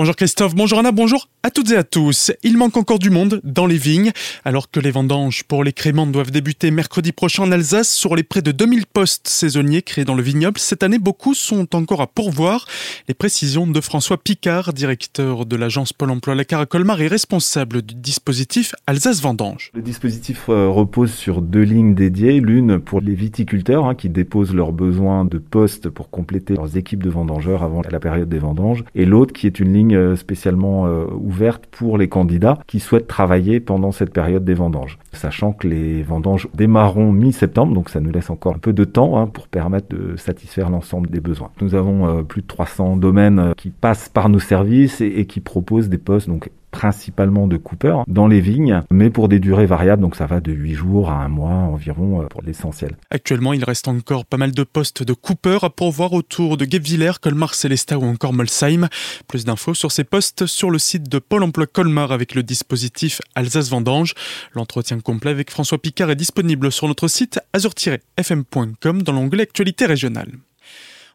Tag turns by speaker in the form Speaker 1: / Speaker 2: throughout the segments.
Speaker 1: Bonjour Christophe, bonjour Anna, bonjour à toutes et à tous. Il manque encore du monde dans les vignes. Alors que les vendanges pour les créments doivent débuter mercredi prochain en Alsace, sur les près de 2000 postes saisonniers créés dans le vignoble, cette année, beaucoup sont encore à pourvoir. Les précisions de François Picard, directeur de l'agence Pôle emploi La Colmar et responsable du dispositif Alsace Vendange.
Speaker 2: Le dispositif euh, repose sur deux lignes dédiées. L'une pour les viticulteurs hein, qui déposent leurs besoins de postes pour compléter leurs équipes de vendangeurs avant la période des vendanges. Et l'autre qui est une ligne euh, spécialement euh, ouverte pour les candidats qui souhaitent travailler pendant cette période des vendanges. Sachant que les vendanges démarreront mi-septembre, donc ça nous laisse encore un peu de temps hein, pour permettre de satisfaire l'ensemble des besoins. Nous avons euh, plus de 300 domaines qui passent par nos services et, et qui proposent des postes donc principalement de Cooper dans les vignes, mais pour des durées variables, donc ça va de 8 jours à un mois environ euh, pour l'essentiel.
Speaker 1: Actuellement, il reste encore pas mal de postes de Cooper à pourvoir autour de Guebwiller, Colmar, Célestat ou encore Molsheim. Plus d'infos sur ces postes sur le site de Pôle emploi Colmar avec le dispositif Alsace Vendange. L'entretien complet avec François Picard est disponible sur notre site azur-fm.com dans l'onglet Actualité régionale.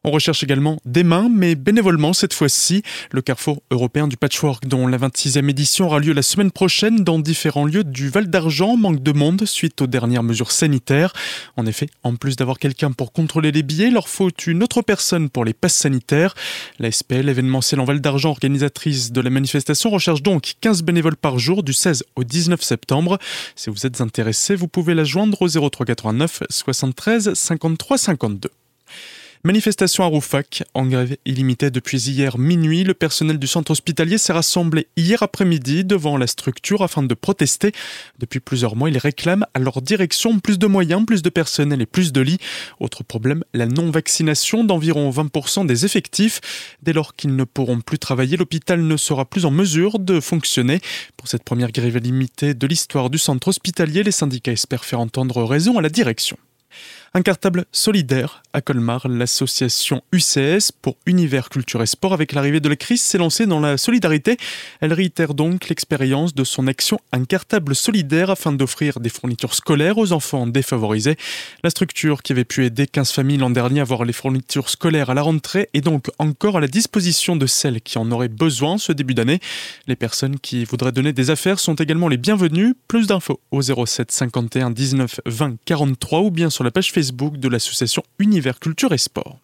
Speaker 1: On recherche également des mains, mais bénévolement cette fois-ci. Le carrefour européen du patchwork, dont la 26e édition aura lieu la semaine prochaine dans différents lieux du Val d'Argent, manque de monde suite aux dernières mesures sanitaires. En effet, en plus d'avoir quelqu'un pour contrôler les billets, il leur faut une autre personne pour les passes sanitaires. La SPL, événementielle en Val d'Argent, organisatrice de la manifestation, recherche donc 15 bénévoles par jour du 16 au 19 septembre. Si vous êtes intéressé, vous pouvez la joindre au 0389 73 53 52. Manifestation à Roufac, en grève illimitée depuis hier minuit. Le personnel du centre hospitalier s'est rassemblé hier après-midi devant la structure afin de protester. Depuis plusieurs mois, ils réclament à leur direction plus de moyens, plus de personnel et plus de lits. Autre problème, la non-vaccination d'environ 20% des effectifs. Dès lors qu'ils ne pourront plus travailler, l'hôpital ne sera plus en mesure de fonctionner. Pour cette première grève illimitée de l'histoire du centre hospitalier, les syndicats espèrent faire entendre raison à la direction. Un cartable solidaire à Colmar, l'association UCS pour Univers Culture et Sport avec l'arrivée de la crise s'est lancée dans la solidarité. Elle réitère donc l'expérience de son action Un cartable solidaire afin d'offrir des fournitures scolaires aux enfants défavorisés. La structure qui avait pu aider 15 familles l'an dernier à avoir les fournitures scolaires à la rentrée est donc encore à la disposition de celles qui en auraient besoin ce début d'année. Les personnes qui voudraient donner des affaires sont également les bienvenues. Plus d'infos au 07 51 19 20 43 ou bien sur la page Facebook de l'association Univers Culture et Sport.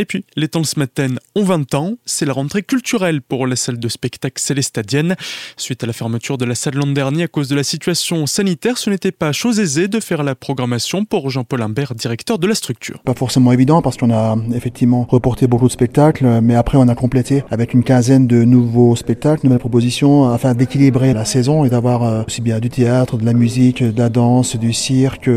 Speaker 1: Et puis, les temps ce matin ont 20 ans. C'est la rentrée culturelle pour la salle de spectacle célestadienne. Suite à la fermeture de la salle l'an dernier à cause de la situation sanitaire, ce n'était pas chose aisée de faire la programmation pour Jean-Paul Imbert, directeur de la structure.
Speaker 3: Pas forcément évident parce qu'on a effectivement reporté beaucoup de spectacles, mais après on a complété avec une quinzaine de nouveaux spectacles, nouvelles propositions afin d'équilibrer la saison et d'avoir euh, aussi bien du théâtre, de la musique, de la danse, du cirque,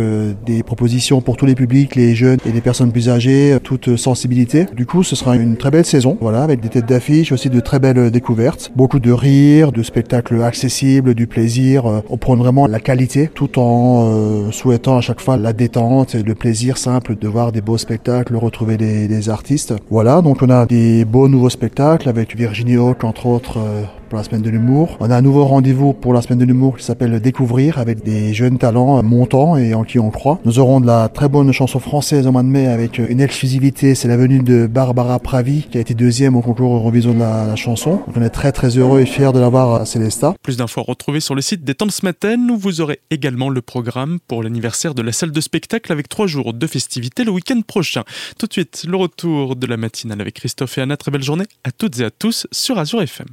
Speaker 3: des propositions pour tous les publics, les jeunes et les personnes plus âgées, toute sensibilité du coup, ce sera une très belle saison, voilà, avec des têtes d'affiche, aussi de très belles découvertes, beaucoup de rires, de spectacles accessibles, du plaisir. Euh, on prend vraiment la qualité, tout en euh, souhaitant à chaque fois la détente et le plaisir simple de voir des beaux spectacles, retrouver des, artistes. Voilà, donc on a des beaux nouveaux spectacles avec Virginie Hawk, entre autres, euh, pour la semaine de l'humour. On a un nouveau rendez-vous pour la semaine de l'humour qui s'appelle Découvrir avec des jeunes talents montants et en qui on croit. Nous aurons de la très bonne chanson française au mois de mai avec une exclusivité, c'est la venue de Barbara Pravi qui a été deuxième au concours Eurovision de la, chanson. On est très très heureux et fiers de l'avoir à Célesta.
Speaker 1: Plus d'infos à retrouver sur le site des Temps ce matin où vous aurez également le programme pour l'anniversaire de la salle de spectacle avec trois jours de festivités le week-end prochain. Tout de suite, le retour de la matinale avec Christophe et Anna. Très belle journée à toutes et à tous sur Azure FM.